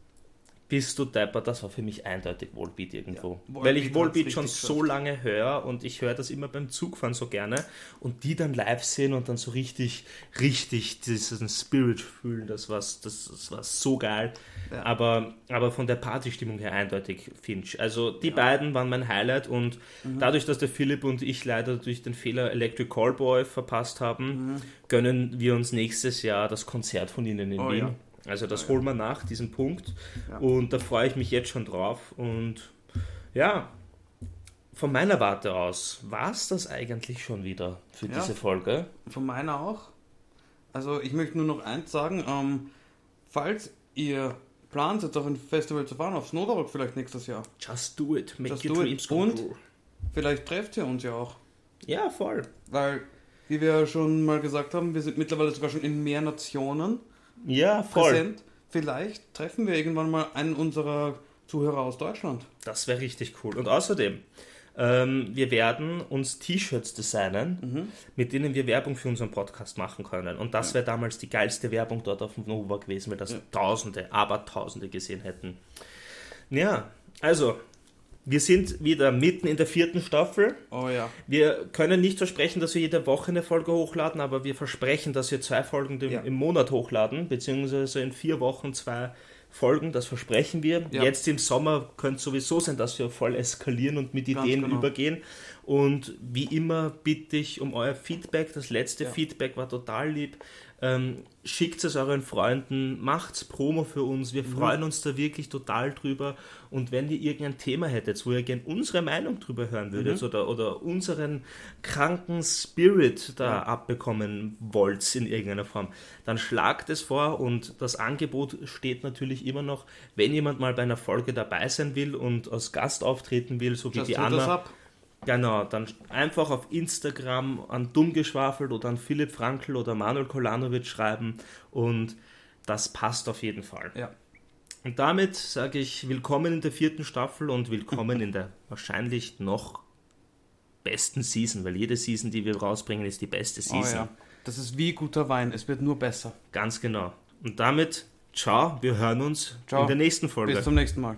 Bist du Depper, das war für mich eindeutig Volbeat irgendwo. Ja, Weil ich Volbeat schon so lange höre und ich höre das immer beim Zugfahren so gerne und die dann live sehen und dann so richtig, richtig diesen Spirit fühlen, das war, das, das war so geil. Ja. Aber, aber von der Partystimmung her eindeutig Finch. Also die beiden waren mein Highlight und Mhm. dadurch, dass der Philipp und ich leider durch den Fehler Electric Callboy verpasst haben, Mhm. gönnen wir uns nächstes Jahr das Konzert von ihnen in Oh Wien. Ja. Also das ja. holen wir nach, diesen Punkt. Ja. Und da freue ich mich jetzt schon drauf. Und ja, von meiner Warte aus war es das eigentlich schon wieder für Ja. diese Folge. Von meiner auch. Also ich möchte nur noch eins sagen. Ähm, falls ihr plant, jetzt auf ein Festival zu fahren, auf Snowdog vielleicht nächstes Jahr, Just do it, make Just your do it. dreams come Und? vielleicht trefft ihr uns ja auch. Ja, voll. Weil, wie wir schon mal gesagt haben, wir sind mittlerweile sogar schon in mehr Nationen Ja, voll. präsent. Vielleicht treffen wir irgendwann mal einen unserer Zuhörer aus Deutschland. Das wäre richtig cool. Und außerdem, Ähm, wir werden uns T-Shirts designen, mhm. mit denen wir Werbung für unseren Podcast machen können. Und das ja. wäre damals die geilste Werbung dort auf dem Nova gewesen, weil das ja. Tausende, aber Tausende gesehen hätten. Ja, also wir sind wieder mitten in der vierten Staffel. Oh ja. Wir können nicht versprechen, dass wir jede Woche eine Folge hochladen, aber wir versprechen, dass wir zwei Folgen im, ja. im Monat hochladen, beziehungsweise in vier Wochen zwei Folgen, das versprechen wir. Ja. Jetzt im Sommer könnte es sowieso sein, dass wir voll eskalieren und mit Ideen genau. übergehen. Und wie immer bitte ich um euer Feedback. Das letzte ja. Feedback war total lieb. Ähm, schickt es euren Freunden, macht's Promo für uns. Wir mhm. freuen uns da wirklich total drüber. Und wenn ihr irgendein Thema hättet, wo ihr gerne unsere Meinung drüber hören würdet mhm. oder, oder unseren kranken Spirit da ja. abbekommen wollt in irgendeiner Form, dann schlagt es vor und das Angebot steht natürlich immer noch, wenn jemand mal bei einer Folge dabei sein will und als Gast auftreten will, so wie Just die Anna Genau, dann einfach auf Instagram an Dummgeschwafelt oder an Philipp Frankl oder Manuel Kolanovic schreiben und das passt auf jeden Fall. Ja. Und damit sage ich willkommen in der vierten Staffel und willkommen in der wahrscheinlich noch besten Season, weil jede Season, die wir rausbringen, ist die beste Season. Oh ja. Das ist wie guter Wein, es wird nur besser. Ganz genau. Und damit, ciao, wir hören uns ciao. in der nächsten Folge. Bis zum nächsten Mal.